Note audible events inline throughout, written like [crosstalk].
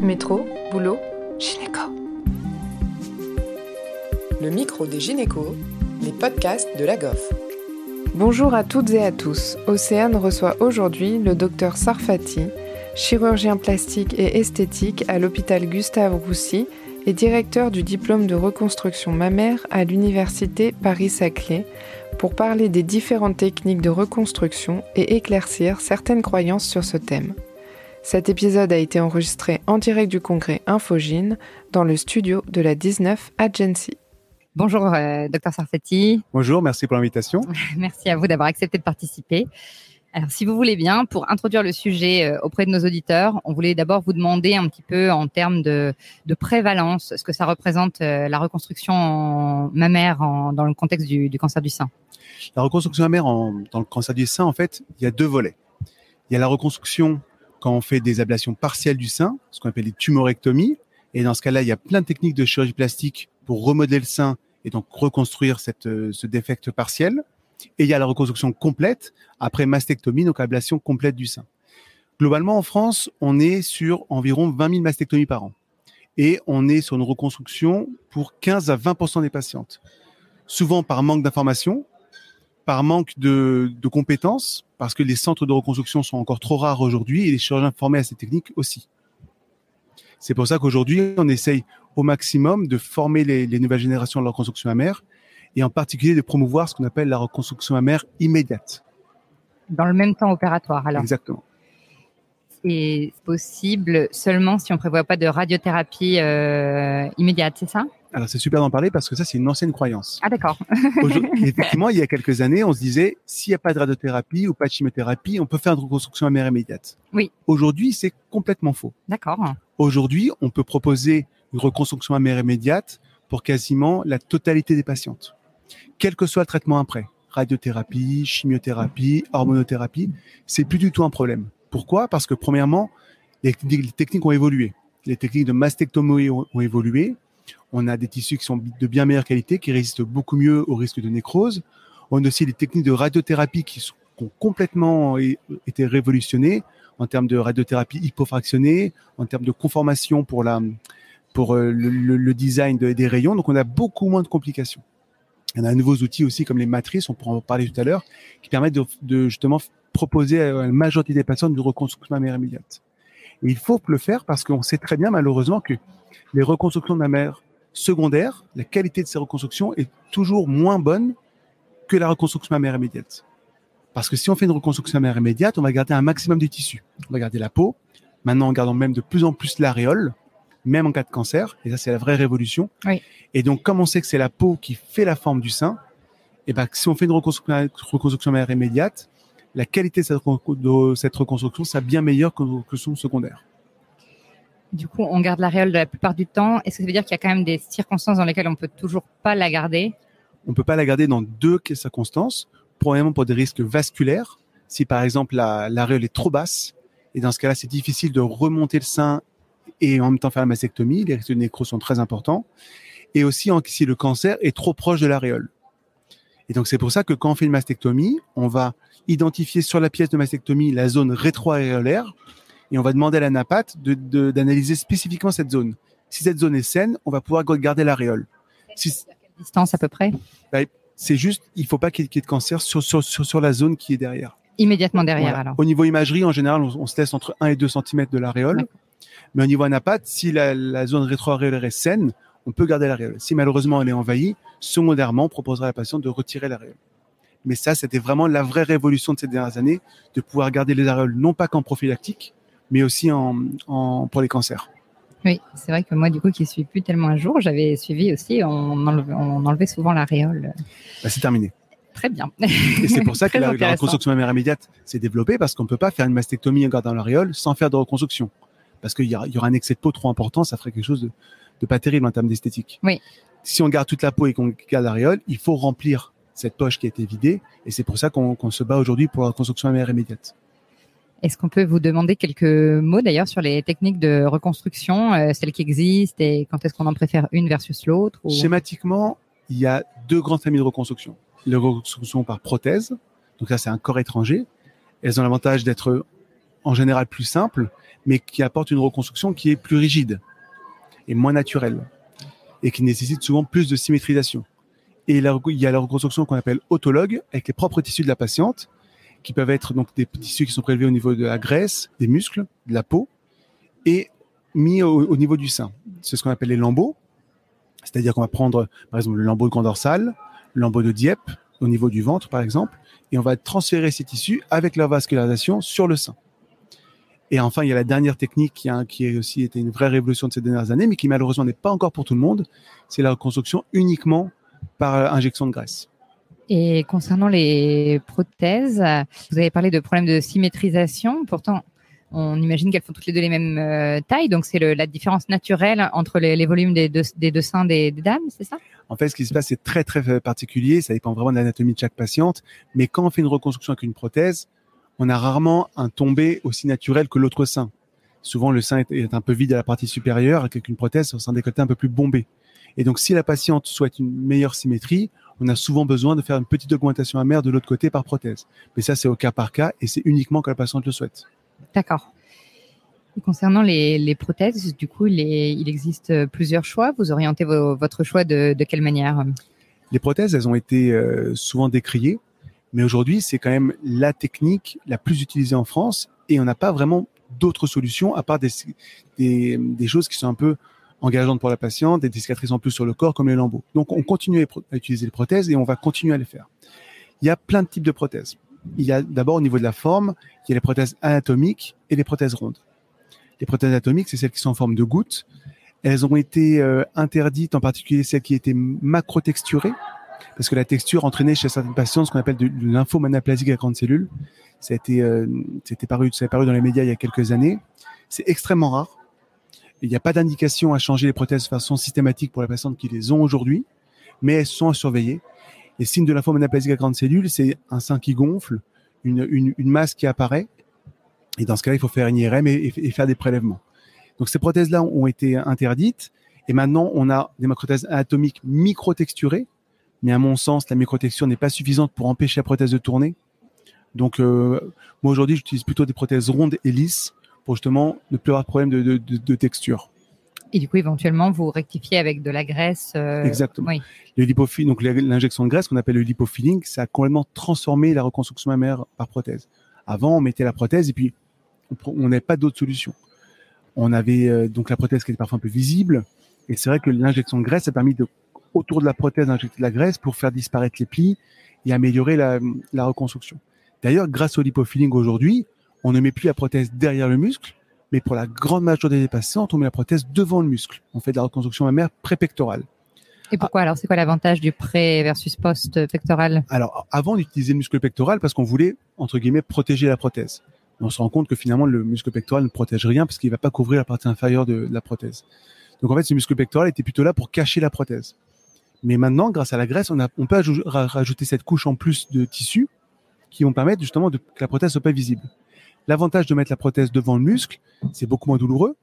Métro, boulot, gynéco. Le micro des gynécos, les podcasts de la GOF. Bonjour à toutes et à tous. Océane reçoit aujourd'hui le docteur Sarfati, chirurgien plastique et esthétique à l'hôpital Gustave Roussy et directeur du diplôme de reconstruction mammaire à l'université Paris-Saclay, pour parler des différentes techniques de reconstruction et éclaircir certaines croyances sur ce thème. Cet épisode a été enregistré en direct du congrès Infogine dans le studio de la 19 Agency. Bonjour, euh, docteur Sarfati. Bonjour, merci pour l'invitation. [laughs] merci à vous d'avoir accepté de participer. Alors, si vous voulez bien, pour introduire le sujet euh, auprès de nos auditeurs, on voulait d'abord vous demander un petit peu en termes de, de prévalence, ce que ça représente euh, la reconstruction mammaire en, dans le contexte du, du, cancer du sein. La reconstruction mammaire en, dans le cancer du sein, en fait, il y a deux volets. Il y a la reconstruction quand on fait des ablations partielles du sein, ce qu'on appelle les tumorectomies. Et dans ce cas-là, il y a plein de techniques de chirurgie plastique pour remodeler le sein et donc reconstruire euh, ce défect partiel. Et il y a la reconstruction complète après mastectomie, donc ablation complète du sein. Globalement, en France, on est sur environ 20 000 mastectomies par an. Et on est sur une reconstruction pour 15 à 20% des patientes. Souvent par manque d'information, par manque de, de, compétences, parce que les centres de reconstruction sont encore trop rares aujourd'hui et les chirurgiens formés à ces techniques aussi. C'est pour ça qu'aujourd'hui, on essaye au maximum de former les, les nouvelles générations de la reconstruction mammaire et en particulier de promouvoir ce qu'on appelle la reconstruction mammaire immédiate. Dans le même temps opératoire, alors Exactement. C'est possible seulement si on prévoit pas de radiothérapie euh, immédiate, c'est ça? Alors c'est super d'en parler parce que ça c'est une ancienne croyance. Ah d'accord. [laughs] [laughs] effectivement, il y a quelques années, on se disait s'il n'y a pas de radiothérapie ou pas de chimiothérapie, on peut faire une reconstruction mammaire immédiate. Oui. Aujourd'hui, c'est complètement faux. D'accord. Aujourd'hui, on peut proposer une reconstruction mammaire immédiate pour quasiment la totalité des patientes quel que soit le traitement après, radiothérapie, chimiothérapie, hormonothérapie, c'est plus du tout un problème. Pourquoi? Parce que premièrement, les, techniques ont évolué. Les techniques de mastectomie ont, ont, évolué. On a des tissus qui sont de bien meilleure qualité, qui résistent beaucoup mieux au risque de nécrose. On a aussi des techniques de radiothérapie qui, ont complètement été révolutionnées en termes de radiothérapie hypofractionnée, en termes de conformation pour la pour le, le, design de, des rayons. Donc on a beaucoup moins de complications. En a de nouveaux outils aussi comme les matrices, on pourra en parler tout à l'heure, qui permettent de, de, justement proposer à la majorité des patients une reconstruction mammaire immédiate. Et il faut le faire parce qu'on sait très bien malheureusement que les reconstructions mammaires secondaires, la qualité de ces reconstructions est toujours moins bonne que la reconstruction mammaire immédiate. Parce que si on fait une reconstruction mammaire immédiate, on va garder un maximum de tissu. On va garder la peau. Maintenant, on garde même de plus en plus l'aréole même en cas de cancer. Et ça, c'est la vraie révolution. Oui. Et donc, comme on sait que c'est la peau qui fait la forme du sein, et ben, si on fait une reconstruction, reconstruction mammaire immédiate, la qualité de cette, de cette reconstruction sera bien meilleure que, que son secondaire. Du coup, on garde l'aréole la plupart du temps. Est-ce que ça veut dire qu'il y a quand même des circonstances dans lesquelles on peut toujours pas la garder? On peut pas la garder dans deux circonstances. Premièrement, pour des risques vasculaires. Si par exemple l'aréole est trop basse, et dans ce cas-là, c'est difficile de remonter le sein et en même temps faire la mastectomie. Les risques de nécrose sont très importants. Et aussi si le cancer est trop proche de l'aréole. Et donc c'est pour ça que quand on fait une mastectomie, on va identifier sur la pièce de mastectomie la zone rétroaréolaire et on va demander à la napate d'analyser de, spécifiquement cette zone. Si cette zone est saine, on va pouvoir garder l'aréole. Si, à quelle distance à peu près bah, C'est juste, il faut pas qu'il y, ait de cancer sur, sur, sur, sur, la zone qui est derrière. Immédiatement derrière voilà. alors. Au niveau imagerie, en général, on, on, se laisse entre 1 et 2 cm de l'aréole. Mais au niveau anapate, si la, la zone rétroaréolaire est saine, on peut garder l'aréole. Si malheureusement elle est envahie, secondairement, on proposera à la patiente de retirer l'aréole. Mais ça, c'était vraiment la vraie révolution de ces dernières années, de pouvoir garder les aréoles non pas qu'en prophylactique, mais aussi en, en, pour les cancers. Oui, c'est vrai que moi, du coup, qui suis plus tellement un jour, j'avais suivi aussi, on enlevait, on enlevait souvent l'aréole. Bah, c'est terminé. Très bien. Et c'est pour ça [laughs] que la, la, reconstruction mammaire immédiate s'est développée, parce qu'on ne peut pas faire une mastectomie en gardant l'aréole sans faire de reconstruction. Parce qu'il y, y, aura un excès de peau trop important, ça ferait quelque chose de, de pas terrible en termes d'esthétique. Oui. Si on garde toute la peau et qu'on garde l'aréole, il faut remplir cette poche qui a été vidée, et c'est pour ça qu'on qu se bat aujourd'hui pour la reconstruction mammaire immédiate. Est-ce qu'on peut vous demander quelques mots d'ailleurs sur les techniques de reconstruction, euh, celles qui existent, et quand est-ce qu'on en préfère une versus l'autre ou... Schématiquement, il y a deux grandes familles de reconstruction. Les reconstructions par prothèse, donc ça c'est un corps étranger. Elles ont l'avantage d'être en général plus simple, mais qui apporte une reconstruction qui est plus rigide et moins naturelle et qui nécessite souvent plus de symétrisation. Et il y a la reconstruction qu'on appelle autologue avec les propres tissus de la patiente qui peuvent être donc des tissus qui sont prélevés au niveau de la graisse, des muscles, de la peau et mis au, niveau du sein. C'est ce qu'on appelle les lambeaux. C'est-à-dire qu'on va prendre, par exemple, le lambeau de grand dorsal, le lambeau de Dieppe, au niveau du ventre, par exemple, et on va transférer ces tissus avec leur vascularisation sur le sein. Et enfin, il y a la dernière technique qui a, aussi été une vraie révolution de ces dernières années, mais qui malheureusement n'est pas encore pour tout le monde. C'est la reconstruction uniquement par euh, injection de graisse. Et concernant les prothèses, vous avez parlé de problèmes de symétrisation. Pourtant, on imagine qu'elles font toutes les deux les mêmes euh, tailles, donc c'est la différence naturelle entre les, volumes des deux, seins des, dames, c'est ça? En fait, ce qui se passe, c'est très très particulier. Ça dépend vraiment de l'anatomie de chaque patiente. Mais quand on fait une reconstruction avec une prothèse, on a rarement un tombé aussi naturel que l'autre sein. Souvent, le sein est, un peu vide à la partie supérieure, avec une prothèse, un sein décolleté un peu plus bombé. Et donc, si la patiente souhaite une meilleure symétrie, on a souvent besoin de faire une petite augmentation amère de l'autre côté par prothèse. Mais ça, c'est au cas par cas et c'est uniquement quand la patiente le souhaite. D'accord. Concernant les, prothèses, du coup, il, existe plusieurs choix. Vous orientez votre choix de, quelle manière? Les prothèses, elles ont été euh, souvent décriées, mais aujourd'hui, c'est quand même la technique la plus utilisée en France et on n'a pas vraiment d'autres solutions à part des, des, choses qui sont un peu engageantes pour la patiente, des cicatrices en plus sur le corps comme les lambeaux. Donc, on continue à utiliser les prothèses et on va continuer à les faire. Il y a plein de types de prothèses. Il y a d'abord au niveau de la forme, il y a les prothèses anatomiques et les prothèses rondes. Les prothèses anatomiques, c'est celles qui sont en forme de gouttes. Elles ont été euh, interdites, en particulier celles qui étaient macro-texturées, parce que la texture entraînait chez certaines patientes ce qu'on appelle de, de lymphomanaplasie à grandes cellules. Ça a été, euh, c'était a paru dans les médias il y a quelques années. C'est extrêmement rare. Il n'y a pas d'indication à changer les prothèses de façon systématique pour les patientes qui les ont aujourd'hui, mais elles sont à surveiller. Les signes de lymphomanaplasie à grandes cellules, c'est un sein qui gonfle, une, une, une masse qui apparaît, et dans ce cas-là, il faut faire une IRM et, faire des prélèvements. Donc ces prothèses-là ont été interdites. Et maintenant, on a des prothèses anatomiques micro-texturées. Mais à mon sens, la microtexture n'est pas suffisante pour empêcher la prothèse de tourner. Donc euh, moi aujourd'hui, j'utilise plutôt des prothèses rondes et lisses pour justement ne plus avoir de problème de, texture. Et du coup, éventuellement, vous rectifiez avec de la graisse. Euh, Exactement. Le donc l'injection de graisse qu'on appelle le lipofilling, ça a complètement transformé la reconstruction mammaire par prothèse. Avant, on mettait la prothèse et puis on n'avait pas d'autre solution. On avait euh, donc la prothèse qui était parfois un peu visible, et c'est vrai que l'injection de graisse a permis de, autour de la prothèse d'injecter de la graisse pour faire disparaître les plis et améliorer la, reconstruction. D'ailleurs, grâce au lipofilling aujourd'hui, on ne met plus la prothèse derrière le muscle, mais pour la grande majorité des patients, on met la prothèse devant le muscle. On fait de la reconstruction mammaire pré-pectorale. Et pourquoi alors C'est quoi l'avantage du pré versus post pectoral Alors avant d'utiliser le muscle pectoral parce qu'on voulait entre guillemets protéger la prothèse on se rend compte que finalement le muscle pectoral ne protège rien parce qu'il va pas couvrir la partie inférieure de, la prothèse. Donc en fait, ce muscle pectoral était plutôt là pour cacher la prothèse. Mais maintenant, grâce à la graisse, on, a, on peut rajouter cette couche en plus de tissu qui vont permettre justement de, que la prothèse soit pas visible. L'avantage de mettre la prothèse devant le muscle, c'est beaucoup moins douloureux.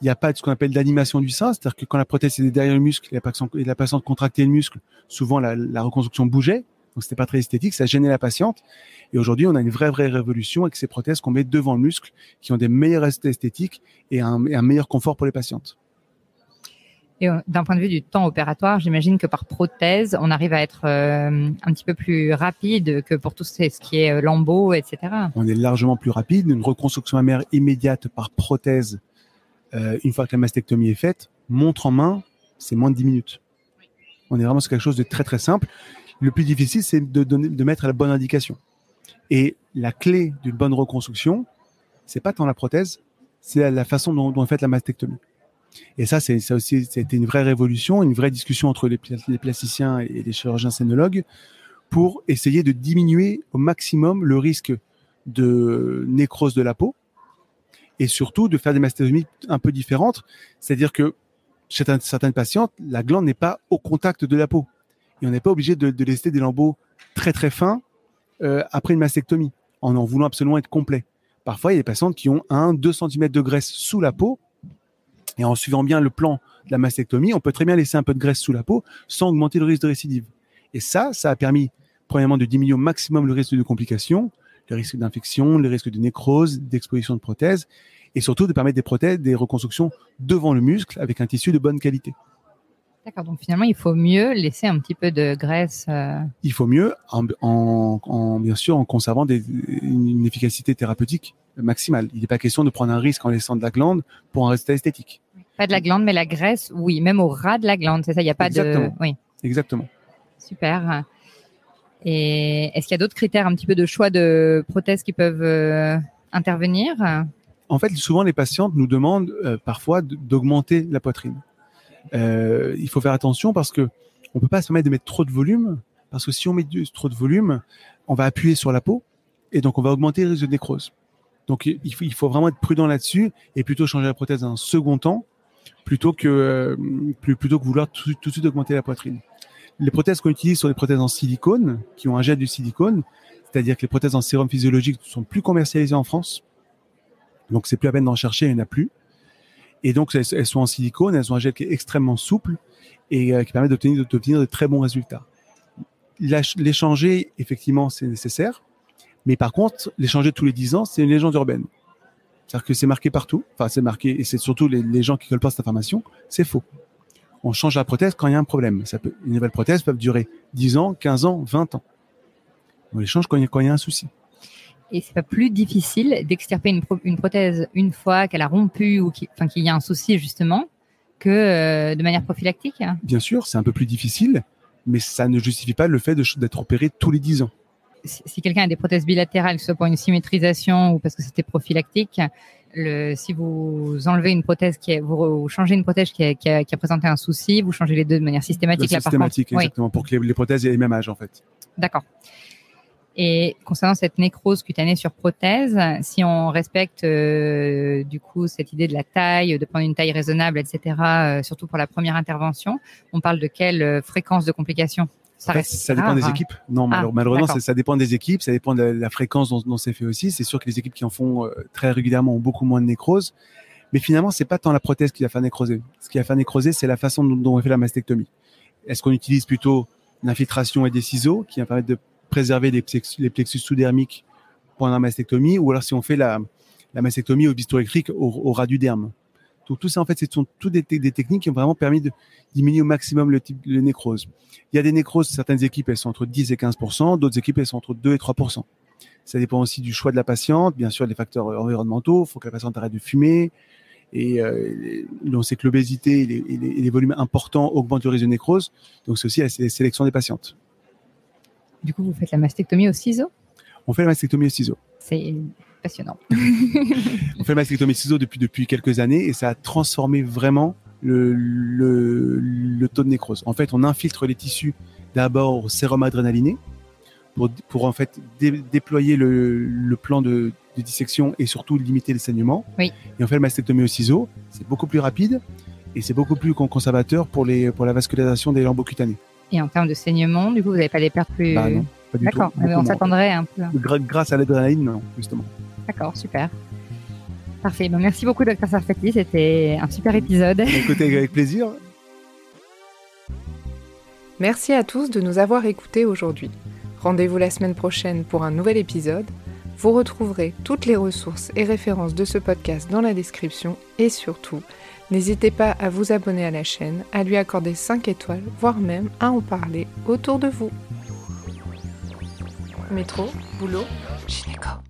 Il n'y a pas de ce qu'on appelle d'animation du sein, c'est-à-dire que quand la prothèse est derrière le muscle et la patiente, contractait le muscle, souvent la, reconstruction bougeait. Donc c'était pas très esthétique, ça gênait la patiente. Et aujourd'hui, on a une vraie vraie révolution avec ces prothèses qu'on met devant le muscle, qui ont des meilleurs restes esthétiques et un, meilleur confort pour les patientes. Et euh, d'un point de vue du temps opératoire, j'imagine que par prothèse, on arrive à être euh, un petit peu plus rapide que pour tout ce qui est euh, lambeau, etc. On est largement plus rapide. Une reconstruction mammaire immédiate par prothèse, une fois que la mastectomie est faite, montre en main, c'est moins de 10 minutes. On est vraiment sur quelque chose de très très simple. Le plus difficile, c'est de, mettre la bonne indication. Et la clé d'une bonne reconstruction, c'est pas tant la prothèse, c'est la façon dont, on fait la mastectomie. Et ça, c'est ça aussi, c'était une vraie révolution, une vraie discussion entre les, plasticiens et les chirurgiens scénologues pour essayer de diminuer au maximum le risque de nécrose de la peau et surtout de faire des mastectomies un peu différentes. C'est-à-dire que chez certaines patientes, la glande n'est pas au contact de la peau et on n'est pas obligé de, laisser des lambeaux très très fins euh, après une mastectomie en en voulant absolument être complet. Parfois, il y a des patientes qui ont 1-2 cm de graisse sous la peau et en suivant bien le plan de la mastectomie, on peut très bien laisser un peu de graisse sous la peau sans augmenter le risque de récidive. Et ça, ça a permis, premièrement, de diminuer au maximum le risque de complications, les risques d'infection, les risques de nécrose, d'exposition de prothèses, et surtout de permettre des prothèses, des reconstructions devant le muscle avec un tissu de bonne qualité. D'accord, donc finalement, il faut mieux laisser un petit peu de graisse. euh, Il faut mieux, en, en- en- bien sûr, en conservant des- une efficacité thérapeutique maximale. Il n'est pas question de prendre un risque en laissant de la glande pour un résultat esthétique. Pas de la glande, mais la graisse, oui, même au ras de la glande, c'est ça, il n'y a pas Exactement. de... Oui, Exactement. super. Et est-ce qu'il y a d'autres critères, un petit peu de choix de prothèses qui peuvent euh, intervenir? En fait, souvent, les patientes nous demandent euh, parfois d'augmenter la poitrine. Euh, il faut faire attention parce que on peut pas se permettre de mettre trop de volume, parce que si on met trop de volume, on va appuyer sur la peau et donc on va augmenter le risque de nécrose. Donc il faut, vraiment être prudent là-dessus et plutôt changer la prothèse un second temps plutôt que euh, plutôt que vouloir tout, de suite augmenter la poitrine. Les prothèses qu'on utilise sont des prothèses en silicone qui ont un jet du silicone, c'est-à-dire que les prothèses en sérum physiologique ne sont plus commercialisées en France. Donc c'est plus à peine d'en chercher, il n'y en a plus. Et donc elles, elles sont en silicone, elles ont un gel qui est extrêmement souple et euh, qui permet d'obtenir de très bons résultats. L'ach- Les changer, effectivement, c'est nécessaire. Mais par contre, les changer tous les 10 ans, c'est une légende urbaine. C'est-à-dire que c'est marqué partout. Enfin, c'est marqué, et c'est surtout les, les gens qui collent pas cette information, c'est faux. On change la prothèse quand il y a un problème. Ça peut, une nouvelle prothèse peut durer 10 ans, 15 ans, 20 ans. On les change quand il y a, quand il y a un souci. Et c'est pas plus difficile d'extirper une, pro- une prothèse une fois qu'elle a rompu ou enfin, qu'il y a un souci justement que euh, de manière prophylactique Bien sûr, c'est un peu plus difficile, mais ça ne justifie pas le fait d'être opéré tous les 10 ans. Si, quelqu'un a des prothèses bilatérales, que ce soit pour une symétrisation ou parce que c'était prophylactique, le, si vous enlevez une prothèse qui est, vous, changez une prothèse qui a, qui, a, qui a présenté un souci, vous changez les deux de manière systématique. Le là, par systématique. Oui, exactement, pour que les, les prothèses aient le même âge, en fait. d'accord. Et concernant cette nécrose cutanée sur prothèse, si on respecte euh, du coup cette idée de la taille, de prendre une taille raisonnable, etc., euh, surtout pour la première intervention, on parle de quelle euh, fréquence de complications Ça ça dépend des hein. équipes. Non, Ah, malheure- malheureusement, ça, ça dépend des équipes, ça dépend de la, la fréquence dont, dont c'est fait aussi. C'est sûr que les équipes qui en font euh, très régulièrement ont beaucoup moins de nécrose. Mais finalement, c'est pas tant la prothèse qui va faire nécroser. Ce qui va faire nécroser, c'est la façon dont, dont on fait la mastectomie. Est-ce qu'on utilise plutôt l'infiltration et des ciseaux qui va permettre de préserver les plexus, les plexus sous-dermiques pendant la mastectomie, ou alors si on fait la, la mastectomie au bistouri électrique au, au ras du derme? Donc tout ça, en fait, ce sont toutes des, te- des techniques qui ont vraiment permis de diminuer au maximum le type de nécrose. Il y a des nécroses, certaines équipes, elles sont entre 10 et 15 d'autres équipes, elles sont entre 2 et 3 Ça dépend aussi du choix de la patiente, bien sûr, des facteurs environnementaux. Il faut que la patiente arrête de fumer. Et euh, on sait que l'obésité et les, et les- et les volumes importants augmentent le risque de nécrose. Donc, c'est aussi la sé- sélection des patientes. Du coup, vous faites la mastectomie au ciseau? On fait la mastectomie au ciseau. C'est passionnant. [laughs] On fait mastectomie au ciseau depuis, depuis quelques années et ça a transformé vraiment le, le, le taux de nécrose. En fait, on infiltre les tissus d'abord au sérum adrénaliné pour, pour en fait dé- déployer le, le plan de, de dissection et surtout limiter les saignements. Oui. Et on fait la mastectomie au ciseau. C'est beaucoup plus rapide et c'est beaucoup plus con- conservateur pour, les, pour la vascularisation des lambeaux cutanés. Et en termes de saignement, du coup, vous n'avez pas les pertes plus. Bah non, pas du tout. D'accord, on s'attendrait un peu. Grâce à l'adrénaline, non, justement. D'accord, super. Parfait. Bon, merci beaucoup, Dr Sarfati. C'était un super épisode. Écoutez, avec plaisir. Merci à tous de nous avoir écoutés aujourd'hui. Rendez-vous la semaine prochaine pour un nouvel épisode. Vous retrouverez toutes les ressources et références de ce podcast dans la description et surtout, n'hésitez pas à vous abonner à la chaîne, à lui accorder 5 étoiles, voire même à en parler autour de vous. Métro, boulot, gynéco.